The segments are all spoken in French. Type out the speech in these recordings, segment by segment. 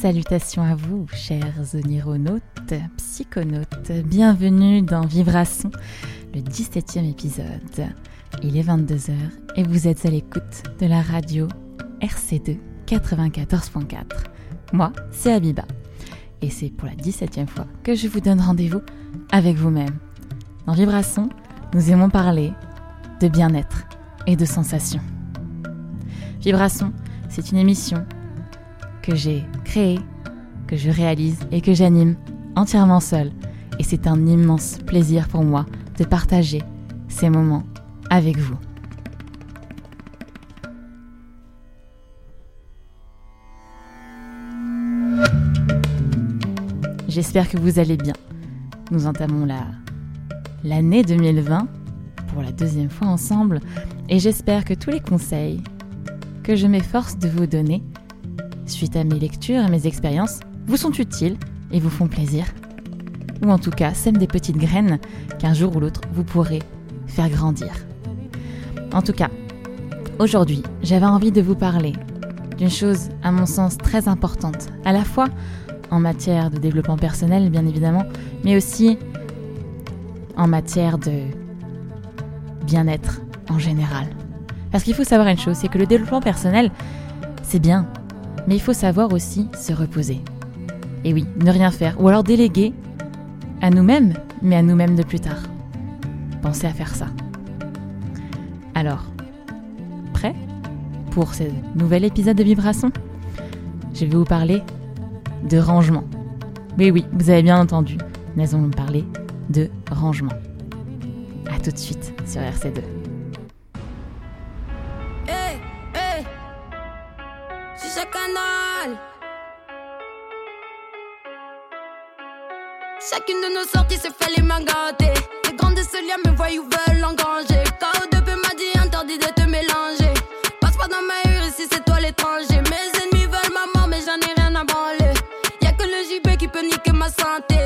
Salutations à vous, chers onironautes, psychonautes. Bienvenue dans Vibration, le 17e épisode. Il est 22h et vous êtes à l'écoute de la radio RC2 94.4. Moi, c'est Abiba. Et c'est pour la 17e fois que je vous donne rendez-vous avec vous-même. Dans Vibration, nous aimons parler de bien-être et de sensations. Vibration, c'est une émission que j'ai créée, que je réalise et que j'anime entièrement seule. Et c'est un immense plaisir pour moi de partager ces moments avec vous. J'espère que vous allez bien. Nous entamons la l'année 2020 pour la deuxième fois ensemble et j'espère que tous les conseils que je m'efforce de vous donner suite à mes lectures et mes expériences vous sont utiles et vous font plaisir. Ou en tout cas sèment des petites graines qu'un jour ou l'autre vous pourrez faire grandir. En tout cas, aujourd'hui, j'avais envie de vous parler d'une chose à mon sens très importante, à la fois en matière de développement personnel bien évidemment, mais aussi en matière de bien-être en général. Parce qu'il faut savoir une chose, c'est que le développement personnel, c'est bien, mais il faut savoir aussi se reposer. Et oui, ne rien faire, ou alors déléguer à nous-mêmes, mais à nous-mêmes de plus tard. Pensez à faire ça. Alors, prêt pour ce nouvel épisode de Vibration Je vais vous parler de rangement. Mais oui, vous avez bien entendu, nous allons parler de rangement. A tout de suite sur RC2. Chacune de nos sorties se fait les mains gâtées. Les grands de ce lien me voient ou veulent engranger. KO2P m'a dit interdit de te mélanger. Passe pas dans ma rue ici, c'est toi l'étranger. Mes ennemis veulent ma mort, mais j'en ai rien à branler. Y'a que le JB qui peut niquer ma santé.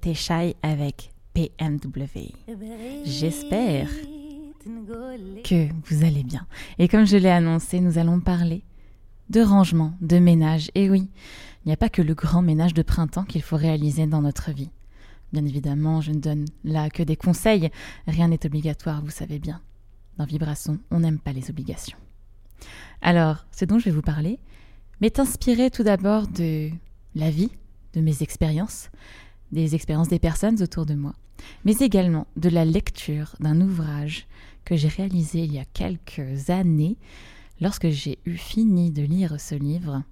C'était Shy avec PMW. J'espère que vous allez bien. Et comme je l'ai annoncé, nous allons parler de rangement, de ménage. Et oui, il n'y a pas que le grand ménage de printemps qu'il faut réaliser dans notre vie. Bien évidemment, je ne donne là que des conseils, rien n'est obligatoire, vous savez bien. Dans Vibration, on n'aime pas les obligations. Alors, ce dont je vais vous parler m'est inspiré tout d'abord de la vie, de mes expériences, des expériences des personnes autour de moi, mais également de la lecture d'un ouvrage que j'ai réalisé il y a quelques années lorsque j'ai eu fini de lire ce livre.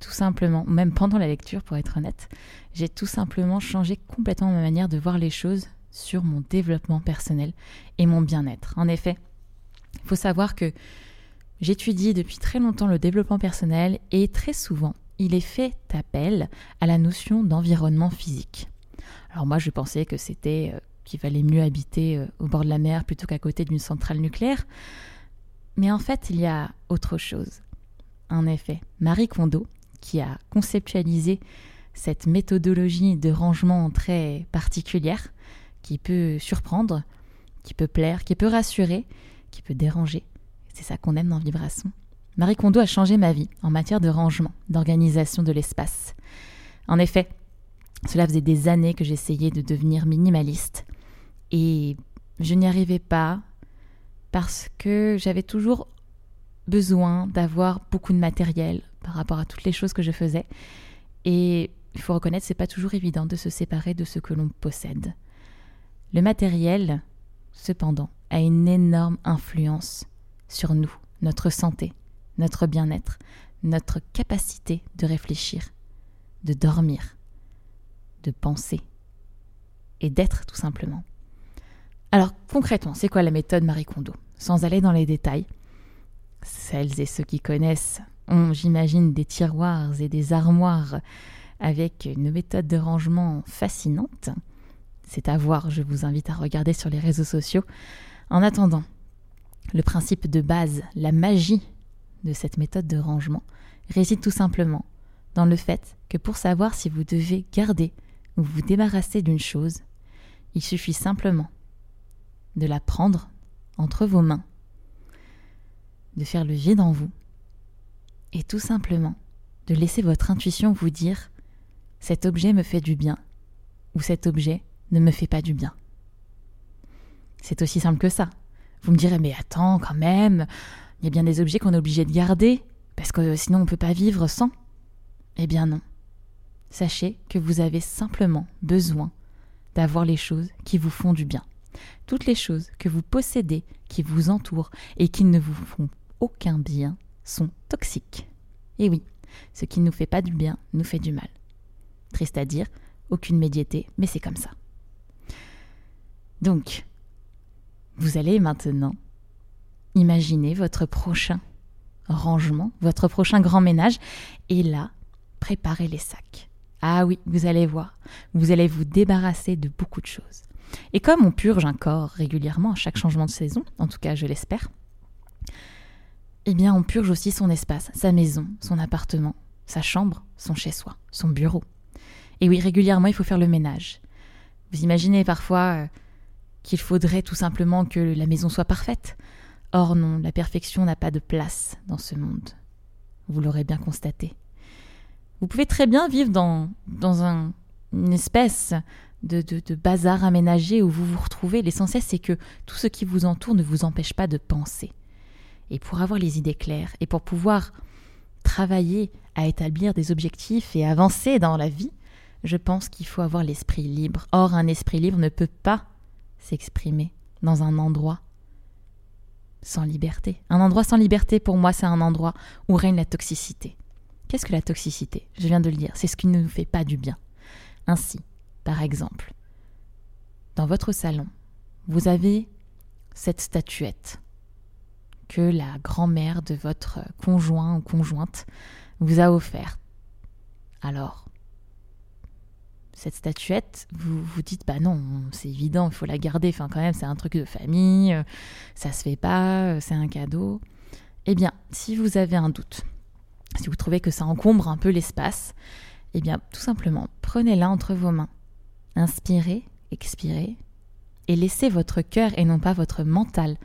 Tout simplement, même pendant la lecture pour être honnête, j'ai tout simplement changé complètement ma manière de voir les choses sur mon développement personnel et mon bien-être. En effet, il faut savoir que j'étudie depuis très longtemps le développement personnel et très souvent, il est fait appel à la notion d'environnement physique. Alors moi, je pensais que c'était euh, qu'il valait mieux habiter euh, au bord de la mer plutôt qu'à côté d'une centrale nucléaire. Mais en fait, il y a autre chose. En effet, Marie Kondo, qui a conceptualisé cette méthodologie de rangement très particulière, qui peut surprendre, qui peut plaire, qui peut rassurer, qui peut déranger. C'est ça qu'on aime dans Vibration. Marie Kondo a changé ma vie en matière de rangement, d'organisation de l'espace. En effet, cela faisait des années que j'essayais de devenir minimaliste et je n'y arrivais pas parce que j'avais toujours besoin d'avoir beaucoup de matériel par rapport à toutes les choses que je faisais et il faut reconnaître c'est pas toujours évident de se séparer de ce que l'on possède. Le matériel, cependant, a une énorme influence sur nous, notre santé, notre bien-être, notre capacité de réfléchir, de dormir, de penser et d'être tout simplement. Alors concrètement, c'est quoi la méthode Marie Kondo? Sans aller dans les détails, celles et ceux qui connaissent ont, j'imagine, des tiroirs et des armoires avec une méthode de rangement fascinante. C'est à voir, je vous invite à regarder sur les réseaux sociaux. En attendant, le principe de base, la magie de cette méthode de rangement réside tout simplement dans le fait que pour savoir si vous devez garder ou vous débarrasser d'une chose, il suffit simplement de la prendre entre vos mains, de faire le vide en vous, et tout simplement de laisser votre intuition vous dire cet objet me fait du bien ou cet objet ne me fait pas du bien. C'est aussi simple que ça. Vous me direz mais attends quand même, il y a bien des objets qu'on est obligé de garder parce que sinon on ne peut pas vivre sans. Eh bien non. Sachez que vous avez simplement besoin d'avoir les choses qui vous font du bien. Toutes les choses que vous possédez, qui vous entourent et qui ne vous font aucun bien sont toxiques. Et oui, ce qui ne nous fait pas du bien nous fait du mal. Triste à dire, aucune médiété, mais c'est comme ça. Donc, vous allez maintenant imaginer votre prochain rangement, votre prochain grand ménage, et là, préparez les sacs. Ah oui, vous allez voir, vous allez vous débarrasser de beaucoup de choses. Et comme on purge un corps régulièrement à chaque changement de saison, en tout cas je l'espère, eh bien on purge aussi son espace, sa maison, son appartement, sa chambre, son chez-soi, son bureau. Et oui, régulièrement il faut faire le ménage. Vous imaginez parfois euh, qu'il faudrait tout simplement que la maison soit parfaite. Or non, la perfection n'a pas de place dans ce monde. Vous l'aurez bien constaté. Vous pouvez très bien vivre dans, dans un, une espèce de, de, bazar aménagé où vous vous retrouvez. L'essentiel, c'est que tout ce qui vous entoure ne vous empêche pas de penser. Et pour avoir les idées claires et pour pouvoir travailler à établir des objectifs et avancer dans la vie, je pense qu'il faut avoir l'esprit libre. Or, un esprit libre ne peut pas s'exprimer dans un endroit sans liberté. Un endroit sans liberté, pour moi, c'est un endroit où règne la toxicité. Qu'est-ce que la toxicité? Je viens de le dire, c'est ce qui ne nous fait pas du bien. Ainsi, par exemple, dans votre salon, vous avez cette statuette que la grand-mère de votre conjoint ou conjointe vous a offerte. Alors, cette statuette, vous vous dites, bah non, c'est évident, il faut la garder, enfin quand même, c'est un truc de famille, euh, ça se fait pas, euh, c'est un cadeau. Eh bien, si vous avez un doute, si vous trouvez que ça encombre un peu l'espace, eh bien, tout simplement, prenez-la entre vos mains. Inspirez, expirez, et laissez votre cœur et non pas votre mental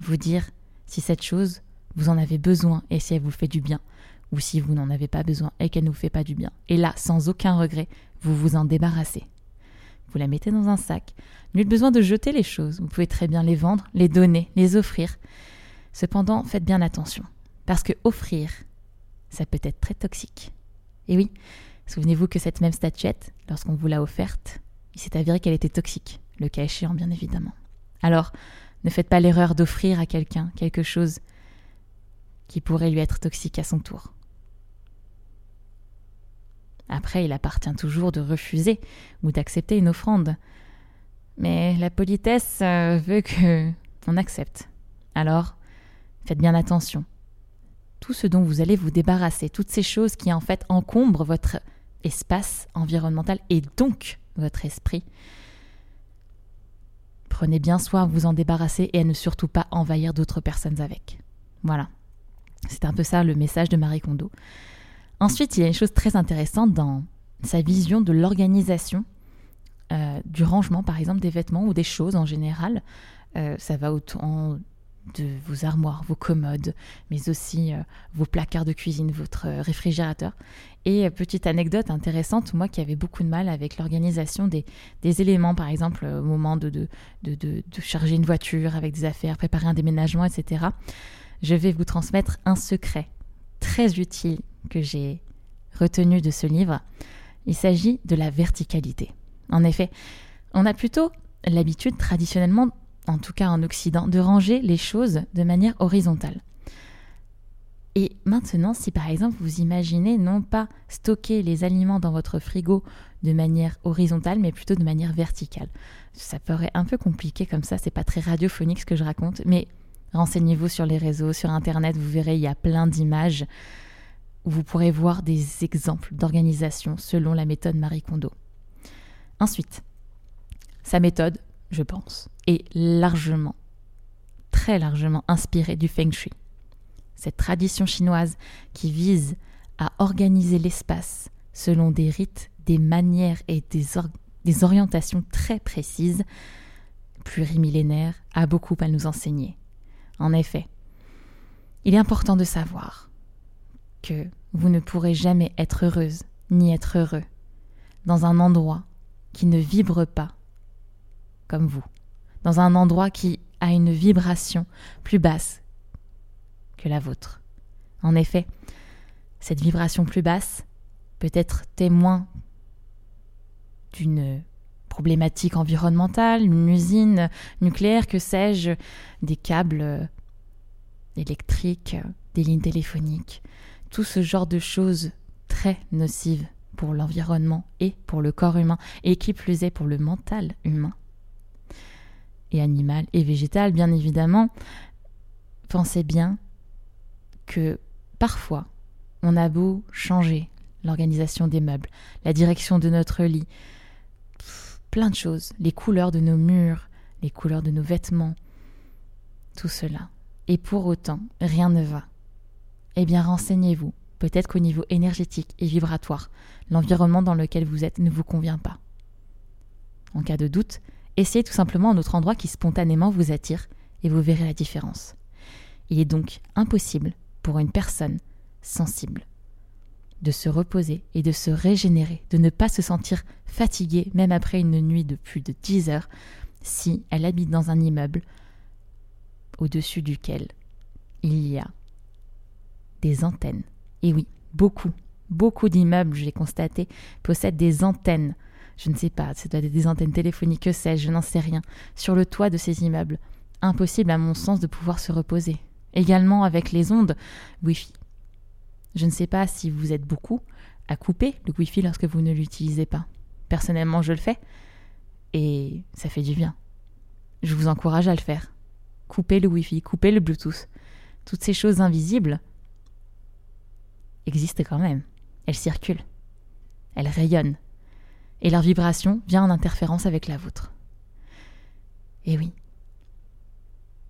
vous dire si cette chose, vous en avez besoin et si elle vous fait du bien, ou si vous n'en avez pas besoin et qu'elle ne vous fait pas du bien. Et là, sans aucun regret, vous vous en débarrassez. Vous la mettez dans un sac. Nul besoin de jeter les choses. Vous pouvez très bien les vendre, les donner, les offrir. Cependant, faites bien attention. Parce que offrir, ça peut être très toxique. Et oui, souvenez-vous que cette même statuette, lorsqu'on vous l'a offerte, il s'est avéré qu'elle était toxique, le cas échéant bien évidemment. Alors, ne faites pas l'erreur d'offrir à quelqu'un quelque chose qui pourrait lui être toxique à son tour. Après, il appartient toujours de refuser ou d'accepter une offrande. Mais la politesse euh, veut que on accepte. Alors, faites bien attention. Tout ce dont vous allez vous débarrasser, toutes ces choses qui en fait encombrent votre espace environnemental et donc votre esprit, prenez bien soin de vous en débarrasser et à ne surtout pas envahir d'autres personnes avec. Voilà. C'est un peu ça le message de Marie Kondo. Ensuite, il y a une chose très intéressante dans sa vision de l'organisation euh, du rangement, par exemple, des vêtements ou des choses en général. Euh, ça va autant de vos armoires, vos commodes, mais aussi euh, vos placards de cuisine, votre réfrigérateur. Et petite anecdote intéressante, moi qui avais beaucoup de mal avec l'organisation des, éléments, par exemple au moment de, charger une voiture avec des affaires, préparer un déménagement, etc., je vais vous transmettre un secret très utile que j'ai retenu de ce livre. Il s'agit de la verticalité. En effet, on a plutôt l'habitude traditionnellement, en tout cas en Occident, de ranger les choses de manière horizontale. Et maintenant, si par exemple vous imaginez non pas stocker les aliments dans votre frigo de manière horizontale, mais plutôt de manière verticale, ça paraît un peu compliqué comme ça, c'est pas très radiophonique ce que je raconte, mais renseignez-vous sur les réseaux, sur Internet, vous verrez, il y a plein d'images où vous pourrez voir des exemples d'organisation selon la méthode Marie Kondo. Ensuite, sa méthode, je pense, est largement, très largement inspirée du Feng Shui. Cette tradition chinoise qui vise à organiser l'espace selon des rites, des manières et des, des orientations très précises, plurimillénaires, a beaucoup à nous enseigner. En effet, il est important de savoir que vous ne pourrez jamais être heureuse ni être heureux dans un endroit qui ne vibre pas comme vous, dans un endroit qui a une vibration plus basse que la vôtre. En effet, cette vibration plus basse peut être témoin d'une problématique environnementale, une usine nucléaire, que sais-je, des câbles électriques, des lignes téléphoniques, tout ce genre de choses très nocives pour l'environnement et pour le corps humain, et qui plus est pour le mental humain. Et animal et végétal, bien évidemment. Pensez bien que parfois, on a beau changer l'organisation des meubles, la direction de notre lit, plein de choses, les couleurs de nos murs, les couleurs de nos vêtements, tout cela. Et pour autant, rien ne va eh bien renseignez-vous. Peut-être qu'au niveau énergétique et vibratoire, l'environnement dans lequel vous êtes ne vous convient pas. En cas de doute, essayez tout simplement un autre endroit qui spontanément vous attire et vous verrez la différence. Il est donc impossible pour une personne sensible de se reposer et de se régénérer, de ne pas se sentir fatiguée même après une nuit de plus de 10 heures si elle habite dans un immeuble au-dessus duquel il y a des antennes. Et oui, beaucoup, beaucoup d'immeubles, j'ai constaté, possèdent des antennes. Je ne sais pas, c'est des antennes téléphoniques, que sais-je, je n'en sais rien, sur le toit de ces immeubles. Impossible à mon sens de pouvoir se reposer. Également avec les ondes Wi-Fi. Je ne sais pas si vous êtes beaucoup à couper le Wi-Fi lorsque vous ne l'utilisez pas. Personnellement, je le fais et ça fait du bien. Je vous encourage à le faire. Coupez le Wi-Fi, coupez le Bluetooth. Toutes ces choses invisibles, existent quand même. Elles circulent. Elles rayonnent. Et leur vibration vient en interférence avec la vôtre. Et oui,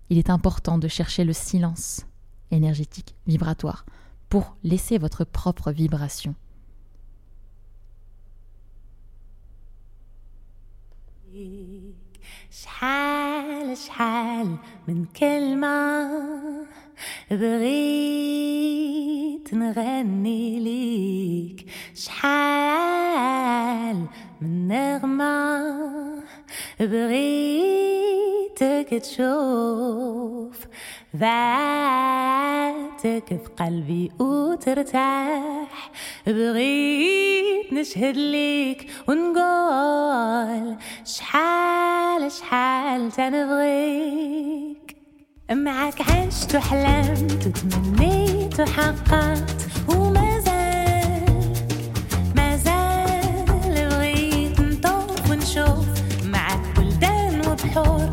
il est important de chercher le silence énergétique, vibratoire, pour laisser votre propre vibration. بغيت نغني ليك. شحال من نغمة بغيتك تشوف ذاتك في قلبي وترتاح. بغيت نشهد ليك ونقول شحال شحال تنبغيك. معك عشت وحلمت وتمنيت وحققت وما زال ما زال بغيت نطوف ونشوف معك بلدان وبحور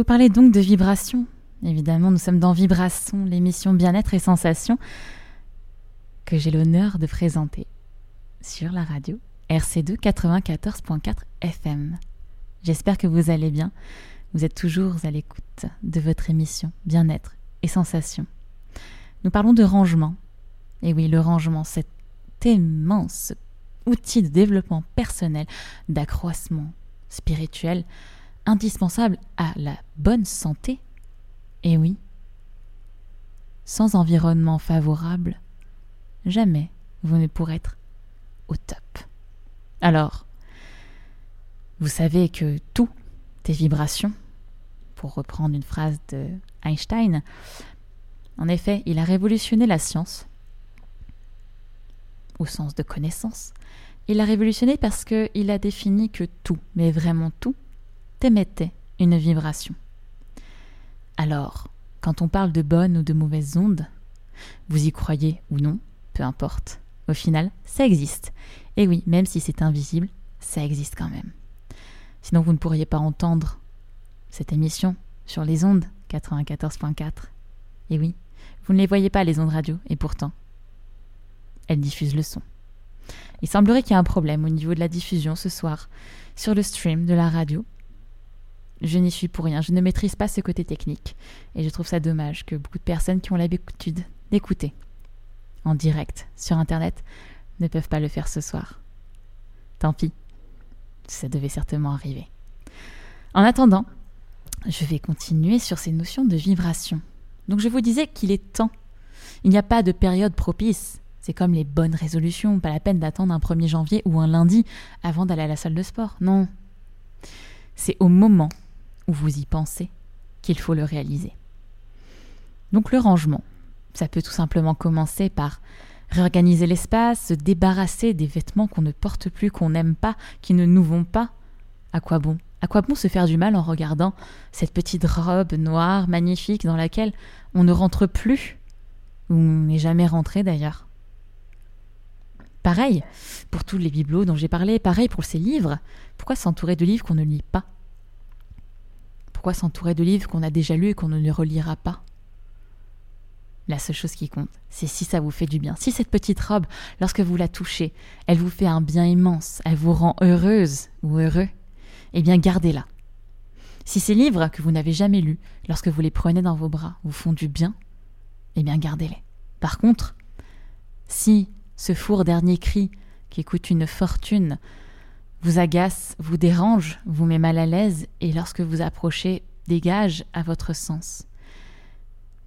vous parler donc de vibration. Évidemment, nous sommes dans Vibration, l'émission Bien-être et Sensations que j'ai l'honneur de présenter sur la radio RC2 94.4 FM. J'espère que vous allez bien. Vous êtes toujours à l'écoute de votre émission Bien-être et Sensations. Nous parlons de rangement. Et oui, le rangement, cet immense outil de développement personnel, d'accroissement spirituel, indispensable à la bonne santé. Et oui, sans environnement favorable, jamais vous ne pourrez être au top. Alors, vous savez que tout est vibration, pour reprendre une phrase de Einstein. En effet, il a révolutionné la science au sens de connaissance. Il a révolutionné parce qu'il a défini que tout, mais vraiment tout, émettait une vibration. Alors, quand on parle de bonnes ou de mauvaises ondes, vous y croyez ou non, peu importe. Au final, ça existe. Et oui, même si c'est invisible, ça existe quand même. Sinon, vous ne pourriez pas entendre cette émission sur les ondes 94.4. Et oui, vous ne les voyez pas, les ondes radio, et pourtant, elles diffusent le son. Il semblerait qu'il y ait un problème au niveau de la diffusion ce soir sur le stream de la radio. Je n'y suis pour rien, je ne maîtrise pas ce côté technique, et je trouve ça dommage que beaucoup de personnes qui ont l'habitude d'écouter en direct sur Internet ne peuvent pas le faire ce soir. Tant pis, ça devait certainement arriver. En attendant, je vais continuer sur ces notions de vibration. Donc je vous disais qu'il est temps. Il n'y a pas de période propice. C'est comme les bonnes résolutions, pas la peine d'attendre un 1er janvier ou un lundi avant d'aller à la salle de sport. Non. C'est au moment vous y pensez qu'il faut le réaliser. Donc le rangement, ça peut tout simplement commencer par réorganiser l'espace, se débarrasser des vêtements qu'on ne porte plus, qu'on n'aime pas, qui ne nous vont pas. À quoi bon? À quoi bon se faire du mal en regardant cette petite robe noire magnifique dans laquelle on ne rentre plus Ou on n'est jamais rentré d'ailleurs? Pareil pour tous les bibelots dont j'ai parlé, pareil pour ces livres. Pourquoi s'entourer de livres qu'on ne lit pas? Pourquoi s'entourer de livres qu'on a déjà lus et qu'on ne les relira pas la seule chose qui compte, c'est si ça vous fait du bien. Si cette petite robe, lorsque vous la touchez, elle vous fait un bien immense, elle vous rend heureuse ou heureux, eh bien gardez-la. Si ces livres que vous n'avez jamais lus, lorsque vous les prenez dans vos bras, vous font du bien, eh bien gardez-les. Par contre, si ce four dernier cri, qui coûte une fortune, vous agace, vous dérange, vous met mal à l'aise, et lorsque vous approchez, dégage à votre sens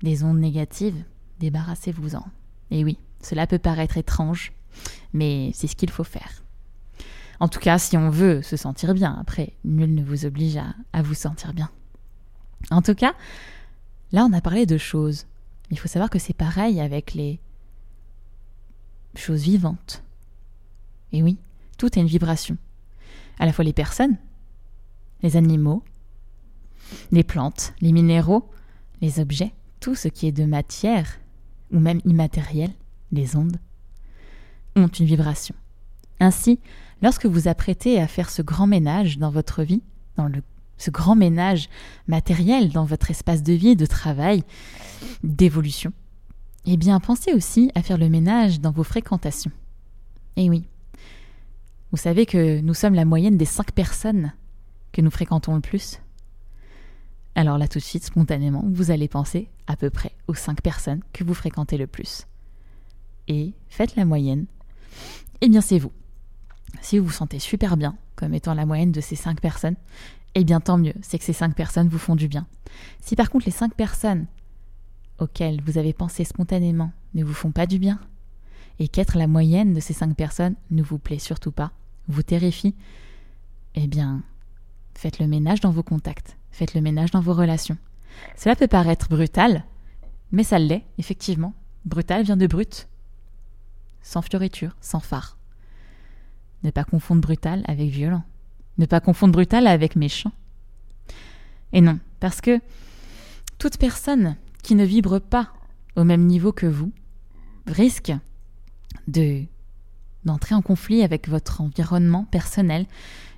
des ondes négatives, débarrassez-vous-en. Et oui, cela peut paraître étrange, mais c'est ce qu'il faut faire. En tout cas, si on veut se sentir bien, après, nul ne vous oblige à, vous sentir bien. En tout cas, là, on a parlé de choses. Il faut savoir que c'est pareil avec les choses vivantes. Et oui, tout est une vibration. À la fois les personnes, les animaux, les plantes, les minéraux, les objets, tout ce qui est de matière, ou même immatériel, les ondes, ont une vibration. Ainsi, lorsque vous apprêtez à faire ce grand ménage dans votre vie, dans ce grand ménage matériel dans votre espace de vie, de travail, d'évolution, eh bien pensez aussi à faire le ménage dans vos fréquentations. Eh oui, vous savez que nous sommes la moyenne des cinq personnes que nous fréquentons le plus. Alors là tout de suite, spontanément, vous allez penser à peu près aux 5 personnes que vous fréquentez le plus. Et faites la moyenne. Eh bien c'est vous. Si vous vous sentez super bien, comme étant la moyenne de ces 5 personnes, eh bien tant mieux, c'est que ces 5 personnes vous font du bien. Si par contre les 5 personnes auxquelles vous avez pensé spontanément ne vous font pas du bien, et qu'être la moyenne de ces 5 personnes ne vous plaît surtout pas, vous terrifie, eh bien faites le ménage dans vos contacts. Faites le ménage dans vos relations. Cela peut paraître brutal, mais ça l'est, effectivement. Brutal vient de brut. Sans fioriture, sans phare. Ne pas confondre brutal avec violent. Ne pas confondre brutal avec méchant. Et non, parce que toute personne qui ne vibre pas au même niveau que vous risque de d'entrer en conflit avec votre environnement personnel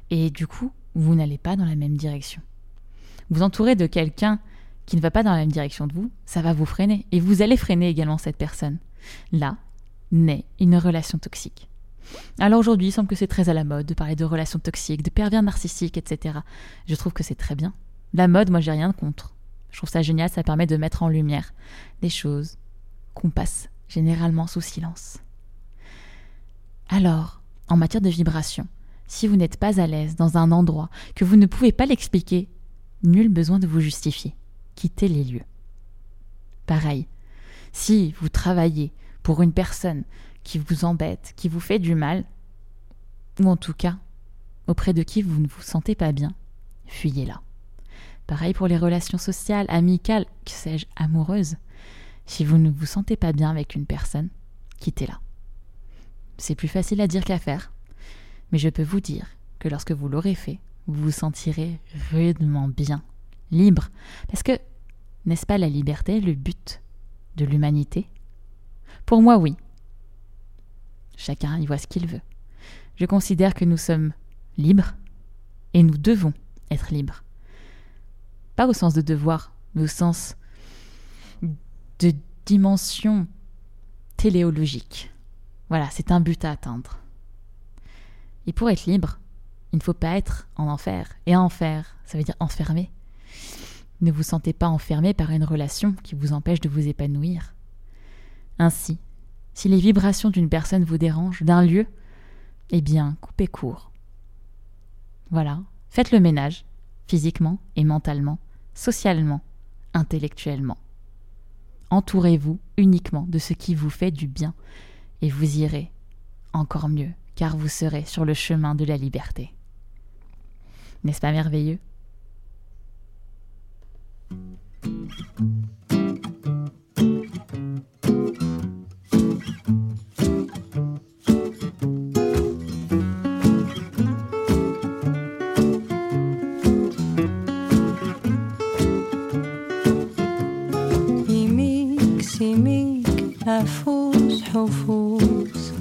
et du coup, vous n'allez pas dans la même direction vous entourez de quelqu'un qui ne va pas dans la même direction de vous, ça va vous freiner. Et vous allez freiner également cette personne. Là naît une relation toxique. Alors aujourd'hui, il semble que c'est très à la mode de parler de relations toxiques, de pervers narcissiques, etc. Je trouve que c'est très bien. La mode, moi, j'ai rien contre. Je trouve ça génial, ça permet de mettre en lumière des choses qu'on passe généralement sous silence. Alors, en matière de vibration, si vous n'êtes pas à l'aise dans un endroit, que vous ne pouvez pas l'expliquer, Nul besoin de vous justifier. Quittez les lieux. Pareil, si vous travaillez pour une personne qui vous embête, qui vous fait du mal, ou en tout cas auprès de qui vous ne vous sentez pas bien, fuyez-la. Pareil pour les relations sociales, amicales, que sais-je, amoureuses. Si vous ne vous sentez pas bien avec une personne, quittez-la. C'est plus facile à dire qu'à faire, mais je peux vous dire que lorsque vous l'aurez fait, vous vous sentirez rudement bien, libre. Parce que N'est-ce pas la liberté le but de l'humanité? Pour moi, oui. Chacun y voit ce qu'il veut. Je considère que nous sommes libres et nous devons être libres. Pas au sens de devoir, mais au sens de dimension téléologique. Voilà, c'est un but à atteindre. Et pour être libre, il ne faut pas être en enfer. Et enfer, ça veut dire enfermé. Ne vous sentez pas enfermé par une relation qui vous empêche de vous épanouir. Ainsi, si les vibrations d'une personne vous dérangent, d'un lieu, eh bien, coupez court. Voilà, faites le ménage, physiquement et mentalement, socialement, intellectuellement. Entourez-vous uniquement de ce qui vous fait du bien, et vous irez encore mieux, car vous serez sur le chemin de la liberté. N'est-ce pas merveilleux? سيميك أفوس حفوس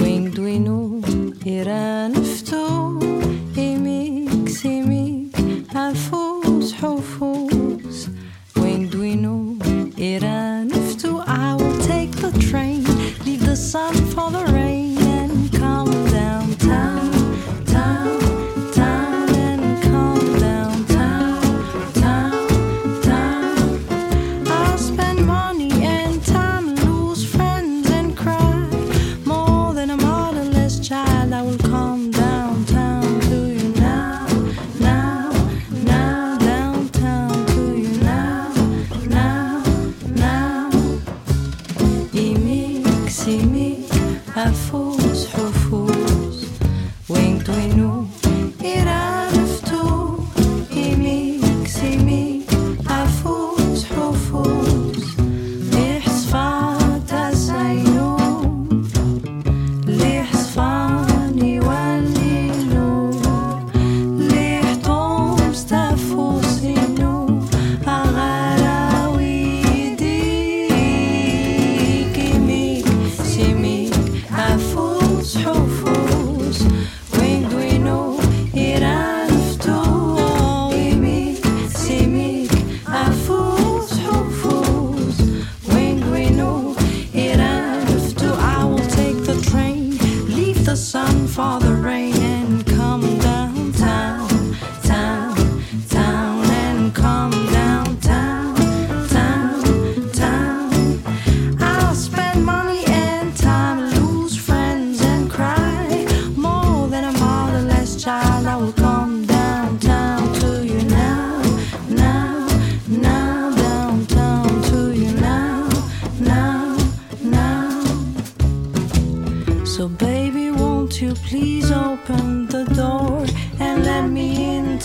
وين دوينو إيران فتو يميك سيميك أفوس حفوس وين دوينو إيران فتو I will take the train leave the sun for the rain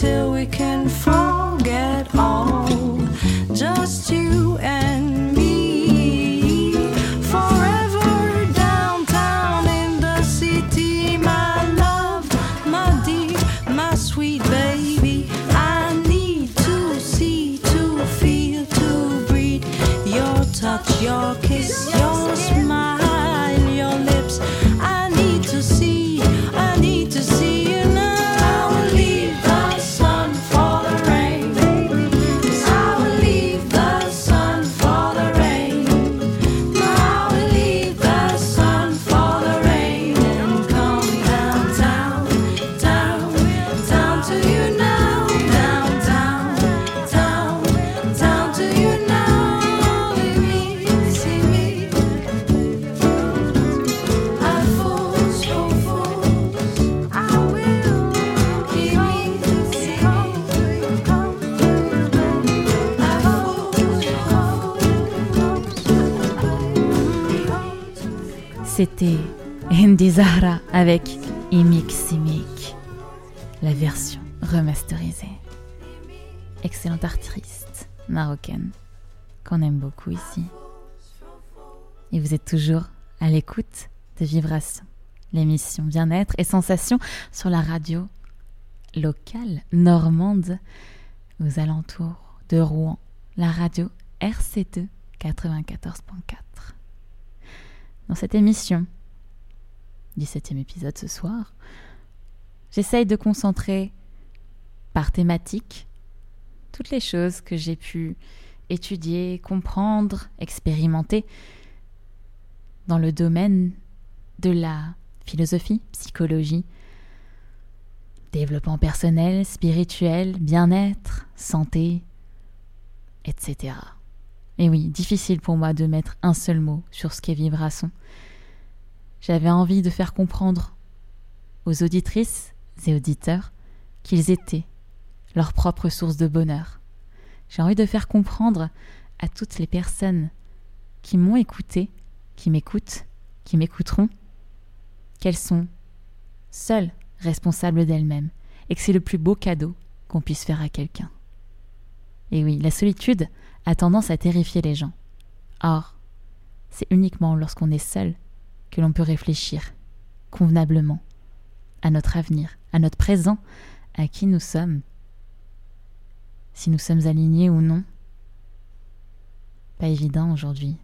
till we can forget avec Imik Simik, la version remasterisée. Excellente artiste marocaine qu'on aime beaucoup ici. Et vous êtes toujours à l'écoute de Vibration, l'émission Bien-être et Sensations sur la radio locale normande aux alentours de Rouen, la radio RC2 94.4. Dans cette émission, 17e épisode ce soir, j'essaye de concentrer par thématique toutes les choses que j'ai pu étudier, comprendre, expérimenter dans le domaine de la philosophie, psychologie, développement personnel, spirituel, bien-être, santé, etc. Et oui, difficile pour moi de mettre un seul mot sur ce qu'est vibration. J'avais envie de faire comprendre aux auditrices et auditeurs qu'ils étaient leur propre source de bonheur. J'ai envie de faire comprendre à toutes les personnes qui m'ont écouté, qui m'écoutent, qui m'écouteront, qu'elles sont seules responsables d'elles-mêmes et que c'est le plus beau cadeau qu'on puisse faire à quelqu'un. Et oui, la solitude a tendance à terrifier les gens. Or, c'est uniquement lorsqu'on est seul que l'on peut réfléchir convenablement à notre avenir, à notre présent, à qui nous sommes, si nous sommes alignés ou non. Pas évident aujourd'hui.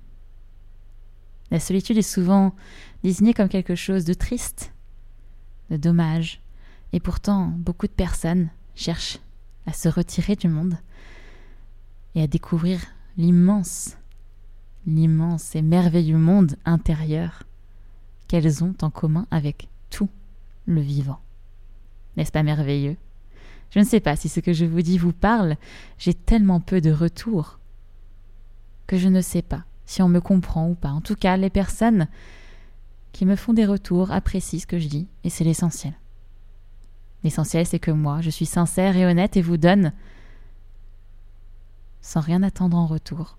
La solitude est souvent désignée comme quelque chose de triste, de dommage, et pourtant beaucoup de personnes cherchent à se retirer du monde et à découvrir l'immense, l'immense et merveilleux monde intérieur qu'elles ont en commun avec tout le vivant. N'est-ce pas merveilleux? Je ne sais pas si ce que je vous dis vous parle, j'ai tellement peu de retours que je ne sais pas si on me comprend ou pas. En tout cas, les personnes qui me font des retours apprécient ce que je dis, et c'est l'essentiel. L'essentiel, c'est que moi, je suis sincère et honnête et vous donne, sans rien attendre en retour,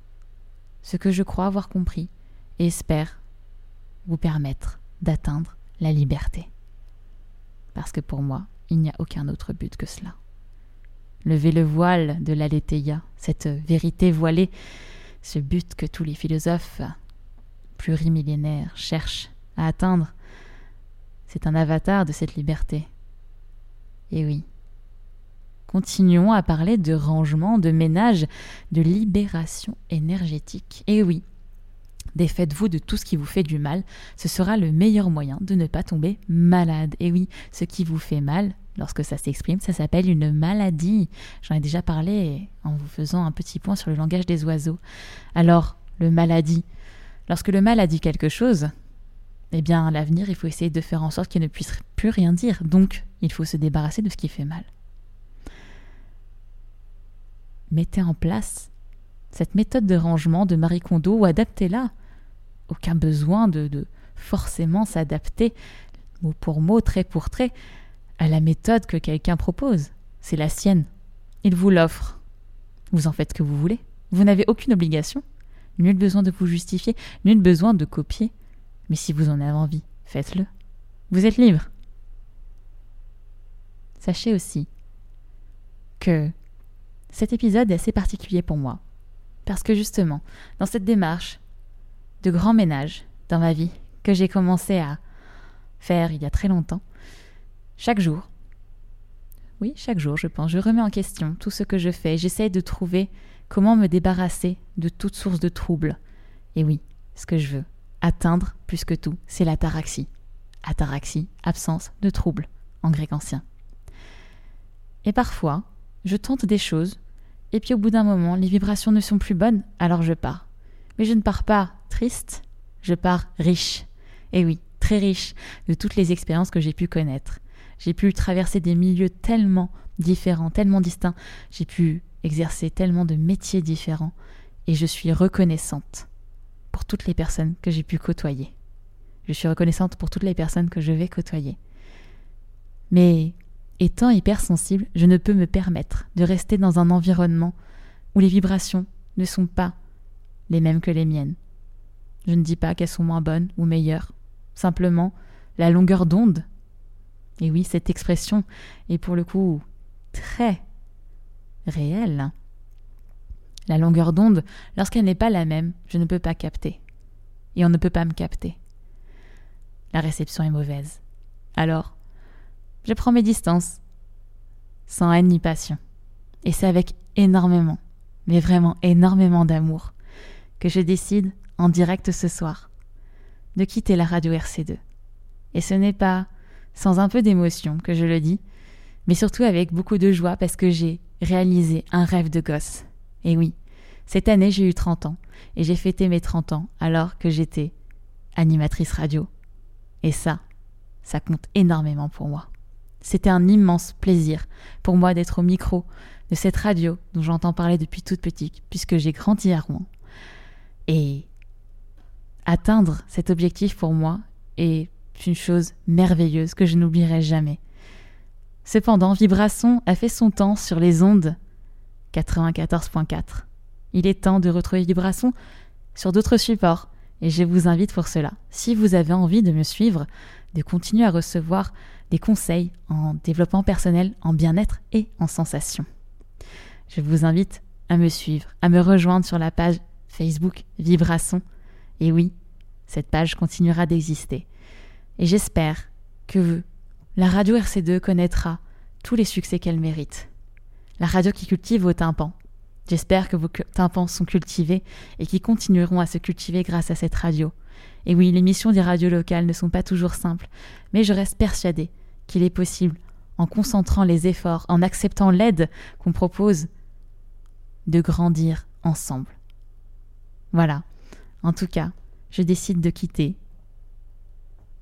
ce que je crois avoir compris et espère vous permettre d'atteindre la liberté. Parce que pour moi, il n'y a aucun autre but que cela. Lever le voile de l'aletheia, cette vérité voilée, ce but que tous les philosophes plurimillénaires cherchent à atteindre, c'est un avatar de cette liberté. Et oui, continuons à parler de rangement, de ménage, de libération énergétique. Et oui, défaites-vous de tout ce qui vous fait du mal, ce sera le meilleur moyen de ne pas tomber malade. Et oui, ce qui vous fait mal, lorsque ça s'exprime, ça s'appelle une maladie. J'en ai déjà parlé en vous faisant un petit point sur le langage des oiseaux. Alors, le maladie. Lorsque le mal a dit quelque chose, eh bien, à l'avenir, il faut essayer de faire en sorte qu'il ne puisse plus rien dire. Donc, il faut se débarrasser de ce qui fait mal. Mettez en place cette méthode de rangement de Marie Kondo adaptez-la. Aucun besoin de, de forcément s'adapter mot pour mot, trait pour trait, à la méthode que quelqu'un propose. C'est la sienne. Il vous l'offre. Vous en faites ce que vous voulez. Vous n'avez aucune obligation. Nul besoin de vous justifier, nul besoin de copier. Mais si vous en avez envie, faites-le. Vous êtes libre. Sachez aussi que cet épisode est assez particulier pour moi. Parce que justement, dans cette démarche de grand ménage dans ma vie que j'ai commencé à faire il y a très longtemps, chaque jour, oui, chaque jour, je pense, je remets en question tout ce que je fais. J'essaye de trouver comment me débarrasser de toute source de trouble. Et oui, ce que je veux atteindre plus que tout, c'est l'ataraxie. Ataraxie, absence de trouble, en grec ancien. Et parfois, je tente des choses, et puis au bout d'un moment, les vibrations ne sont plus bonnes, alors je pars. Mais je ne pars pas triste, je pars riche. Et oui, très riche de toutes les expériences que j'ai pu connaître. J'ai pu traverser des milieux tellement différents, tellement distincts. J'ai pu exercer tellement de métiers différents. Et je suis reconnaissante pour toutes les personnes que j'ai pu côtoyer. Je suis reconnaissante pour toutes les personnes que je vais côtoyer. Mais étant hypersensible, je ne peux me permettre de rester dans un environnement où les vibrations ne sont pas les mêmes que les miennes. Je ne dis pas qu'elles sont moins bonnes ou meilleures. Simplement, la longueur d'onde. Et oui, cette expression est pour le coup très réelle. La longueur d'onde, lorsqu'elle n'est pas la même, je ne peux pas capter. Et on ne peut pas me capter. La réception est mauvaise. Alors, je prends mes distances, sans haine ni passion. Et c'est avec énormément, mais vraiment énormément d'amour que je décide, en direct ce soir, de quitter la radio RC2. Et ce n'est pas sans un peu d'émotion que je le dis, mais surtout avec beaucoup de joie parce que j'ai réalisé un rêve de gosse. Et oui, cette année j'ai eu 30 ans et j'ai fêté mes 30 ans alors que j'étais animatrice radio. Et ça, ça compte énormément pour moi. C'était un immense plaisir pour moi d'être au micro de cette radio dont j'entends parler depuis toute petite, puisque j'ai grandi à Rouen. Et atteindre cet objectif pour moi est une chose merveilleuse que je n'oublierai jamais. Cependant, Vibration a fait son temps sur les ondes 94.4. Il est temps de retrouver Vibration sur d'autres supports, et je vous invite pour cela, si vous avez envie de me suivre, de continuer à recevoir des conseils en développement personnel, en bien-être et en sensation. Je vous invite à me suivre, à me rejoindre sur la page Facebook Vibration. Et oui, cette page continuera d'exister. Et j'espère que la radio RC2 connaîtra tous les succès qu'elle mérite. La radio qui cultive vos tympans. J'espère que vos tympans sont cultivés et qui continueront à se cultiver grâce à cette radio. Et oui, les missions des radios locales ne sont pas toujours simples, mais je reste persuadée qu'il est possible, en concentrant les efforts, en acceptant l'aide qu'on propose, de grandir ensemble. Voilà. En tout cas, je décide de quitter,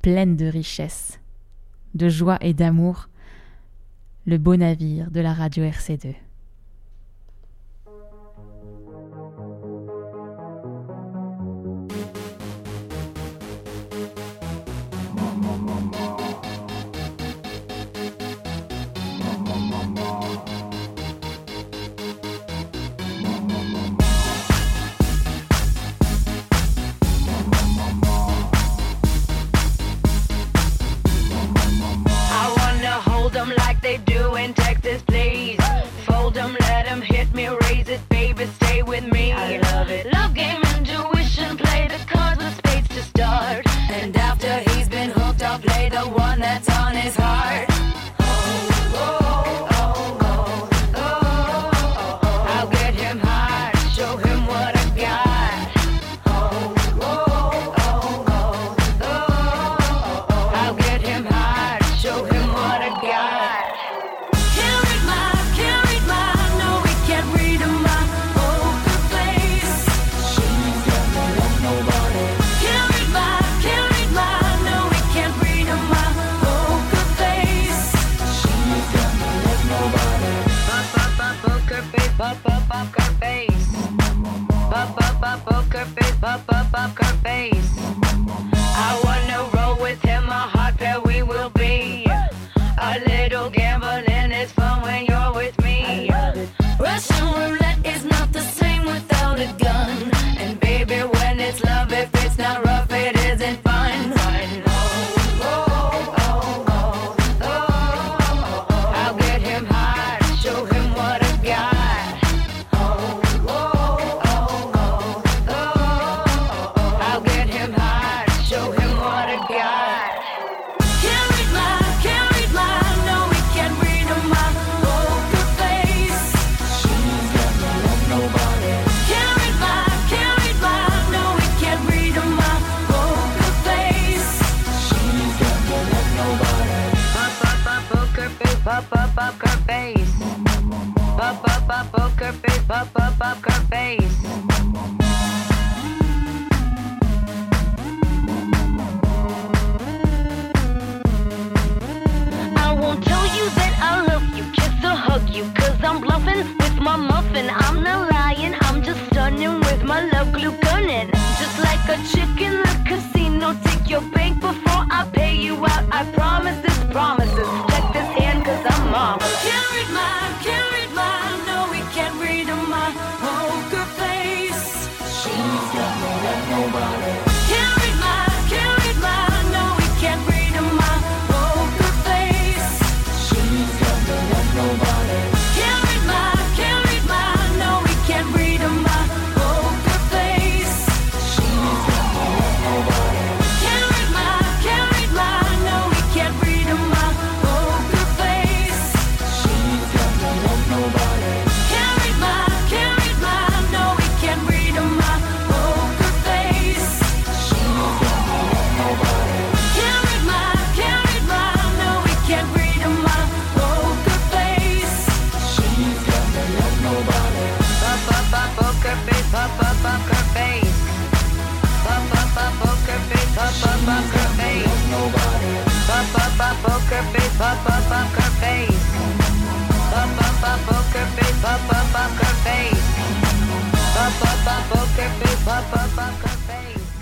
pleine de richesse, de joie et d'amour, le beau navire de la radio RC2. Pop, pop, pop, poker face, pop, poker face. I won't tell you that I love you, kiss or hug I'm bluffing with my muffin. I'm not lying, I'm just stunning with my love glue gunning. Just like a chick in the casino, take your bank before I pay you out. I promise this promises. Check this hand, cause I'm marvelous. Can't my, can't mind. No, we can't read on my poker face. She's got more than nobody.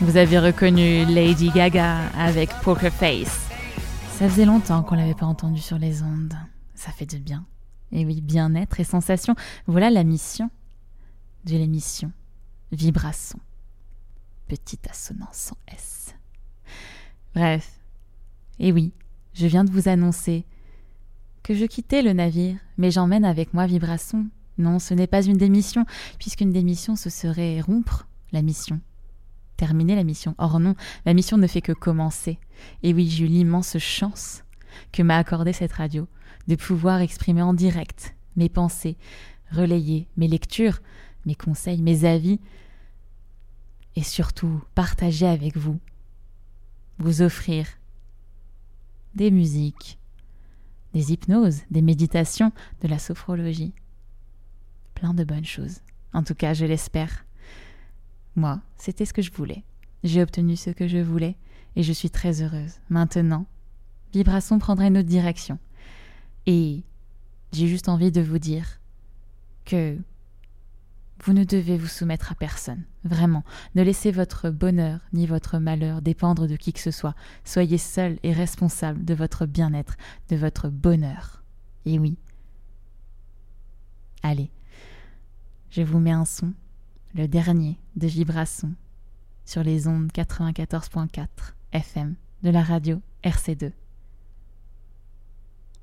Vous avez reconnu Lady Gaga avec Poker Face. Ça faisait longtemps qu'on l'avait pas entendu sur les ondes. Ça fait du bien. Et oui, bien-être et sensation, voilà la mission de l'émission Vibration. Petite assonance sans S. Bref. Et oui, je viens de vous annoncer que je quittais le navire, mais j'emmène avec moi Vibration. Non, ce n'est pas une démission, puisqu'une démission, ce serait rompre la mission terminer la mission. Or non, la mission ne fait que commencer. Et oui, j'ai eu l'immense chance que m'a accordé cette radio de pouvoir exprimer en direct mes pensées, relayer mes lectures, mes conseils, mes avis, et surtout partager avec vous, vous offrir des musiques, des hypnoses, des méditations, de la sophrologie, plein de bonnes choses. En tout cas, je l'espère. Moi, c'était ce que je voulais. J'ai obtenu ce que je voulais et je suis très heureuse. Maintenant, Vibration prendra une autre direction. Et j'ai juste envie de vous dire que vous ne devez vous soumettre à personne. Vraiment. Ne laissez votre bonheur ni votre malheur dépendre de qui que ce soit. Soyez seul et responsable de votre bien-être, de votre bonheur. Et oui. Allez. Je vous mets un son le dernier de Vibration sur les ondes 94.4 FM de la radio RC2.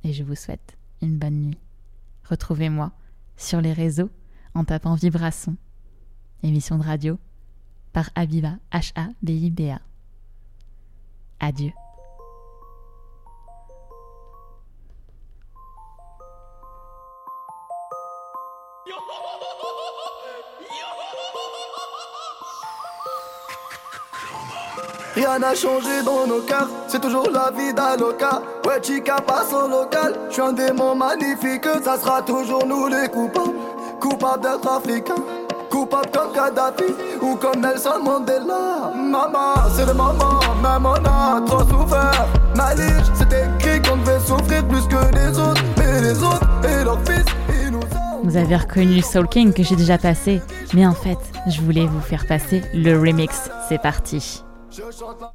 Et je vous souhaite une bonne nuit. Retrouvez-moi sur les réseaux en tapant Vibration, émission de radio par Abiba H-A-B-I-B-A. Adieu. Rien n'a changé dans nos cœurs, c'est toujours la vie d'Aloca. Ouais, chica passe au local, je suis un démon magnifique, ça sera toujours nous les coupables. Coupables d'être africains, coupables comme Kadhafi ou comme Nelson Mandela. Maman, c'est le moment, même on a trop souffert. Malige, c'est écrit qu'on devait souffrir plus que les autres, mais les autres et leurs fils, ils nous ont. Vous avez reconnu Soul King que j'ai déjà passé, mais en fait, je voulais vous faire passer le remix. C'est parti. Je chante la-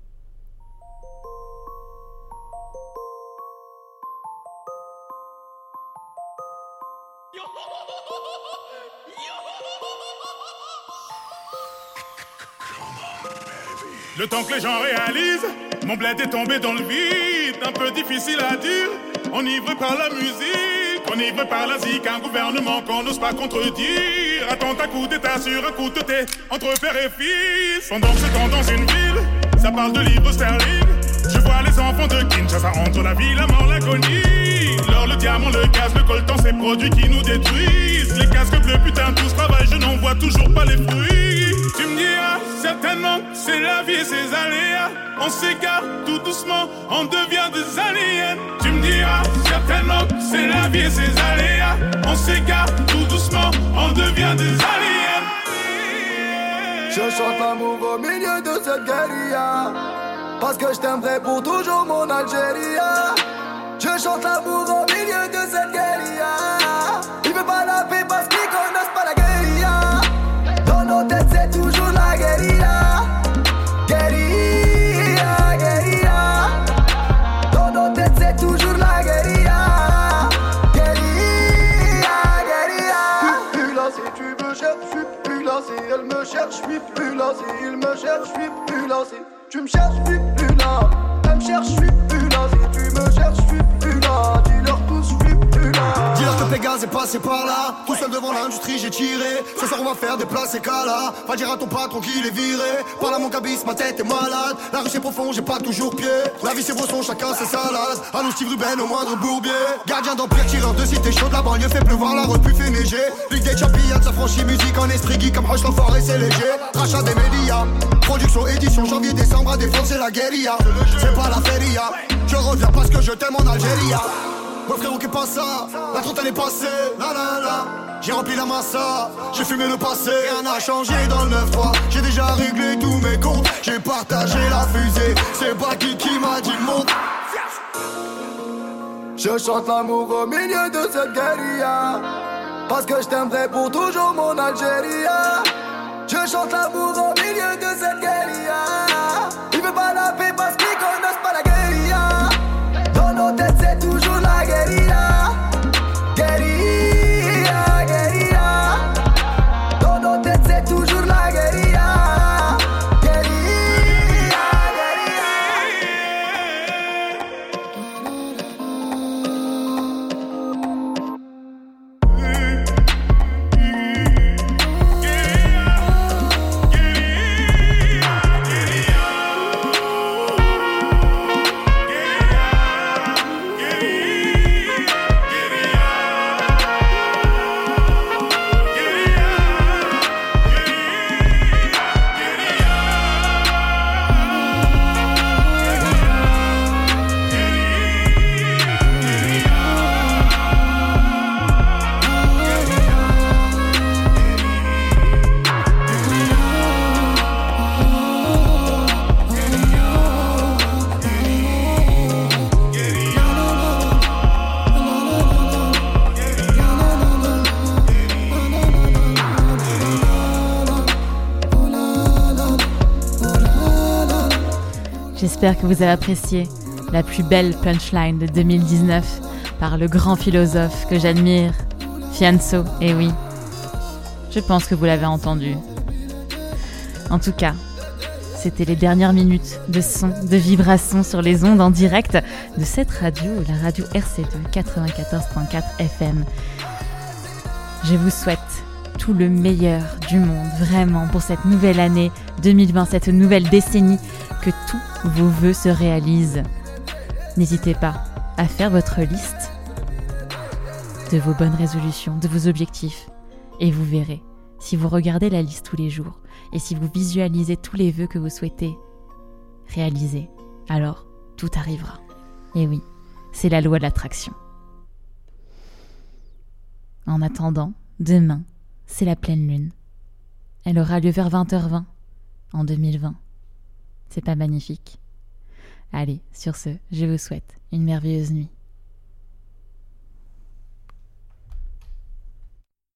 Le temps que les gens réalisent, mon bled est tombé dans le vide, un peu difficile à dire. Enivré par la musique, enivré par la zik, un gouvernement qu'on n'ose pas contredire. Attends un coup d'état sur un coup de thé, entre père et fils. Pendant ce temps dans une ville, ça parle de livres sterling. Je vois les enfants de Kinshasa entre la vie, la mort, l'agonie. L'or, le diamant, le gaz, le coltan, ces produits qui nous détruisent. Les casques bleus, putain, tous travaillent, je n'en vois toujours pas les fruits. Tu me diras, certainement, c'est la vie et ses aléas. On s'égare tout doucement, on devient des aliens. Tu me diras, certainement, c'est la vie et ses aléas. On s'égare tout doucement, on devient des aliens. Je chante l'amour au milieu de cette guérilla. Parce que je t'aimerai pour toujours mon Algérie. Je chante l'amour au milieu de cette guérilla. Ils veulent pas la paix suis plus là. Il me cherche, je suis plus là. Tu me cherches, je suis plus là. Elle me cherche, je suis plus là. Que Pégase est passé par là. Tout seul devant l'industrie, j'ai tiré. Ce soir, on va faire des places et cala. Va dire à ton patron qu'il est viré. Par là, mon cabis, ma tête est malade. La rue, c'est profond, j'ai pas toujours pied. La vie, c'est brosson, chacun ses salades. Nous, Steve Ruben, au moindre bourbier. Gardien d'empire, tireur de cité chaude. La banlieue fait pleuvoir, la repu fait neiger. Ligue des champions, sa franchise musique en esprit geek. Comme Roche, l'enfoiré, c'est léger. Rachat des médias. Production, édition, janvier, décembre, à défendre, c'est la guérilla. C'est pas la feria. Je reviens parce que je t'aime en Algérie. Ouais frérot, qu'est pas ça. La trentaine est passée, la la la. J'ai rempli la massa, j'ai fumé le passé, rien n'a changé dans le 9-3 J'ai déjà réglé tous mes comptes, j'ai partagé la fusée. C'est pas qui qui m'a dit monte Je chante l'amour au milieu de cette guérilla. Parce que je t'aimerai pour toujours, mon Algérie. Je chante l'amour au milieu de cette guérilla. J'espère que vous avez apprécié la plus belle punchline de 2019 par le grand philosophe que j'admire, Fianso. Et oui, je pense que vous l'avez entendu. En tout cas, c'était les dernières minutes de son, de vibration sur les ondes en direct de cette radio, la radio RC2 94.4 FM. Je vous souhaite tout le meilleur du monde, vraiment, pour cette nouvelle année 2020, cette nouvelle décennie, tous vos voeux se réalisent. N'hésitez pas à faire votre liste de vos bonnes résolutions, de vos objectifs, et vous verrez, si vous regardez la liste tous les jours, et si vous visualisez tous les vœux que vous souhaitez réaliser, alors tout arrivera. Et oui, c'est la loi de l'attraction. En attendant, demain, c'est la pleine lune. Elle aura lieu vers 20h20 en 2020. C'est pas magnifique Allez, sur ce, je vous souhaite une merveilleuse nuit.